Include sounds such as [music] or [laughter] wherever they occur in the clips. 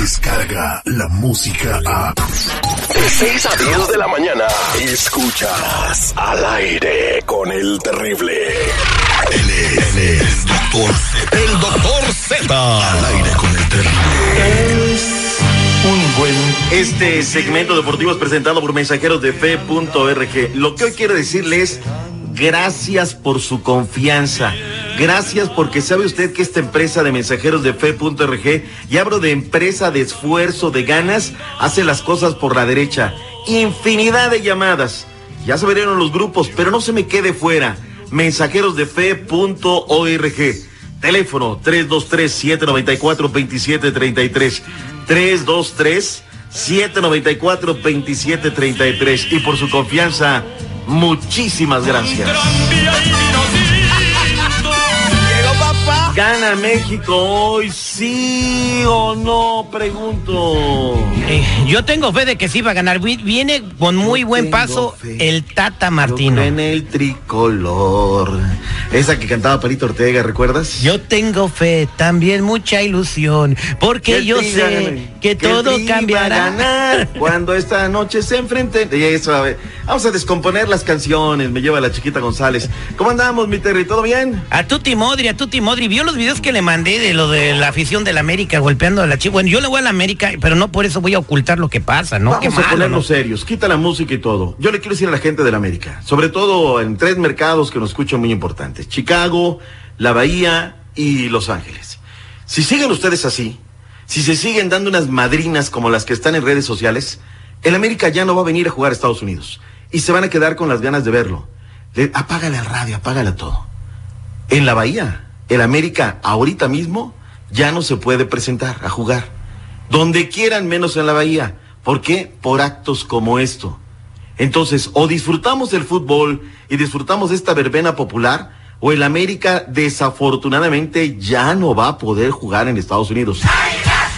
llega la música a... De 6 a 10 de la mañana, escuchas al aire con el terrible. Él es el doctor Z. El doctor Z. Al aire con el terrible. Un buen. Este segmento deportivo es presentado por mensajeros de fe.org. Lo que hoy quiero decirle es gracias por su confianza. Gracias porque sabe usted que esta empresa de mensajeros de fe.org, y hablo de empresa de esfuerzo, de ganas, hace las cosas por la derecha. Infinidad de llamadas. Ya se verán los grupos, pero no se me quede fuera. Mensajeros de fe.org. Teléfono 323-794-2733. 323-794-2733. Y por su confianza, muchísimas gracias. ¿Gana México hoy? ¿Sí o no? Pregunto. Eh, yo tengo fe de que sí va a ganar. Vi- Viene con muy Yo buen paso fe. el Tata Martino. En el tricolor. Esa que cantaba Perito Ortega, ¿recuerdas? Yo tengo fe, también mucha ilusión, porque yo sé que todo va a cambiará. ganar [laughs] cuando esta noche se enfrenten. Eso, a ver, vamos a descomponer las canciones. Me lleva la chiquita González. ¿Cómo andamos, mi Terry? ¿Todo bien? A Tuti Modri, a Tuti Modri, vio los videos que le mandé de lo de la afición de la América golpeando a la chica. Bueno, yo le voy a la América, pero no por eso voy a ocultar lo que pasa, ¿no? Qué Vamos a malo, ponernos ¿no? serios. Quita la música y todo. Yo le quiero decir a la gente de la América, sobre todo en tres mercados que nos escuchan muy importantes: Chicago, la Bahía y Los Ángeles. Si siguen ustedes así, si se siguen dando unas madrinas como las que están en redes sociales, el América ya no va a venir a jugar a Estados Unidos y se van a quedar con las ganas de verlo. Le- apágale al radio, apágale a todo. En la Bahía, el América ahorita mismo ya no se puede presentar a jugar. Donde quieran menos en la Bahía. ¿Por qué? Por actos como esto. Entonces, o disfrutamos del fútbol y disfrutamos de esta verbena popular, o el América desafortunadamente ya no va a poder jugar en Estados Unidos.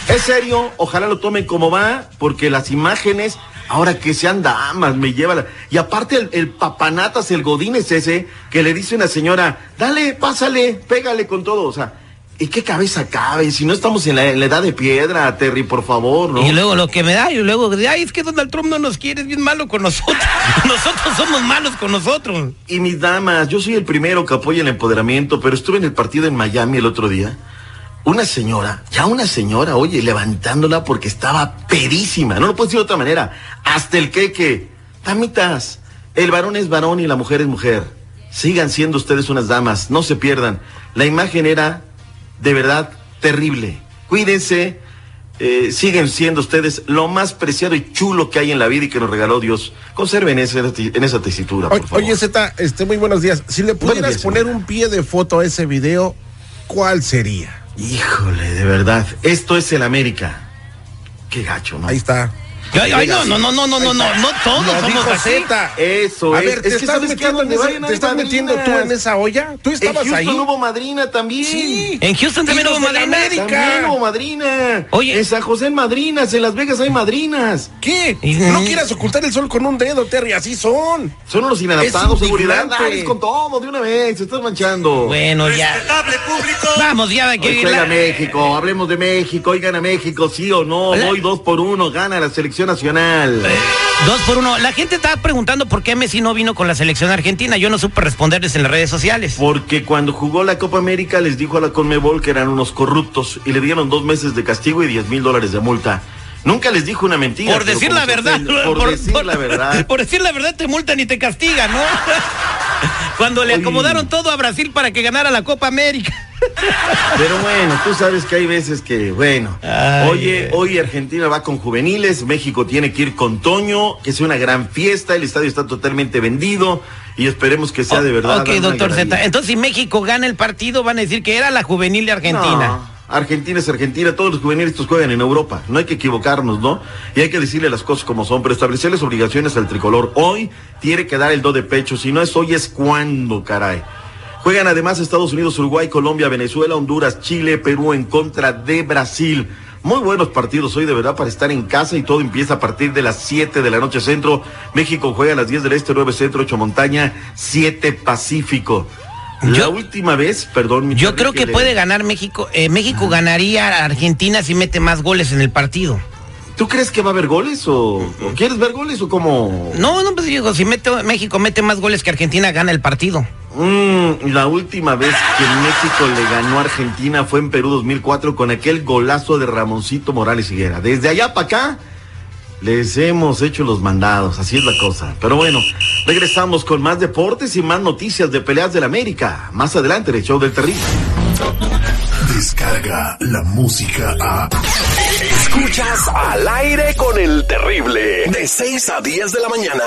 Es serio, ojalá lo tomen como va, porque las imágenes, ahora que sean damas, me lleva la... Y aparte el, el papanatas, el godín es ese, que le dice una señora, dale, pásale, pégale con todo, o sea, ¿y qué cabeza cabe? Si no estamos en la, en la edad de piedra, Terry, por favor, ¿no? Y luego lo que me da, y luego, ay, es que Donald Trump no nos quiere, es bien malo con nosotros. [laughs] nosotros somos malos con nosotros. Y mis damas, yo soy el primero que apoya el empoderamiento, pero estuve en el partido en Miami el otro día. Una señora, ya una señora, oye, levantándola porque estaba pedísima. No lo puedo decir de otra manera. Hasta el queque. Damitas, el varón es varón y la mujer es mujer. Sigan siendo ustedes unas damas, no se pierdan. La imagen era de verdad terrible. Cuídense, eh, siguen siendo ustedes lo más preciado y chulo que hay en la vida y que nos regaló Dios. Conserven ese- en esa tesitura, por Oye, favor. oye, Zeta, este, muy buenos días. Si le pudieras días, poner un pie de foto a ese video, ¿cuál sería? Híjole, de verdad. Esto es el América. Qué gacho, ¿no? Ahí está. Ay, ay, no, no, no, no, no, no, no, no todos somos así. Zeta. Eso A es. ver, te es que estás sabes que en esa- vayan te estás metiendo tú en esa olla. Tú En estabas Houston ahí. hubo madrina también. Sí. En Houston también hubo los de madrina. América. También hubo madrina. Oye. En San José hay madrinas, en Las Vegas hay madrinas. ¿Qué? No quieras ocultar el sol con un dedo, Terry. Así son. Son unos inadaptados, Es seguridad. Dales con todo, de una vez, se estás manchando. Bueno, ya. Vamos, ya Hoy que la- México, hablemos de México, hoy gana México, sí o no, hoy dos por uno, gana la selección nacional. Dos por uno. La gente estaba preguntando por qué Messi no vino con la selección argentina. Yo no supe responderles en las redes sociales. Porque cuando jugó la Copa América les dijo a la Conmebol que eran unos corruptos y le dieron dos meses de castigo y 10 mil dólares de multa. Nunca les dijo una mentira. Por decir la verdad. Por, decir la verdad. [laughs] Por decir la verdad te multan y te castigan, ¿no? [laughs] Cuando le Oye. acomodaron todo a Brasil para que ganara la Copa América. Pero bueno, tú sabes que hay veces que, bueno, Ay, oye, ay. hoy Argentina va con juveniles, México tiene que ir con Toño, que sea una gran fiesta, el estadio está totalmente vendido y esperemos que sea de verdad. Ok, doctor. Z. Entonces, si México gana el partido, van a decir que era la juvenil de Argentina. No, Argentina es Argentina, todos los juveniles estos juegan en Europa, no hay que equivocarnos, ¿no? Y hay que decirle las cosas como son, pero establecerles obligaciones al tricolor. Hoy tiene que dar el do de pecho, si no es hoy es cuando, caray. Juegan además Estados Unidos, Uruguay, Colombia, Venezuela, Honduras, Chile, Perú en contra de Brasil. Muy buenos partidos hoy, de verdad, para estar en casa y todo empieza a partir de las 7 de la noche centro. México juega a las 10 del este, 9 centro, 8 montaña, 7 pacífico. La Yo- última vez, perdón, mi Yo creo que le- puede ganar México. Eh, México ganaría a Argentina si mete más goles en el partido. ¿Tú crees que va a haber goles o, o quieres ver goles o cómo? No, no, pues digo, si mete, México mete más goles que Argentina, gana el partido. Mm, la última vez que México le ganó a Argentina fue en Perú 2004 con aquel golazo de Ramoncito Morales Higuera. Desde allá para acá les hemos hecho los mandados, así es la cosa. Pero bueno, regresamos con más deportes y más noticias de peleas del América. Más adelante en el show del terrible. Descarga la música a. Escuchas al aire con el terrible. De 6 a 10 de la mañana.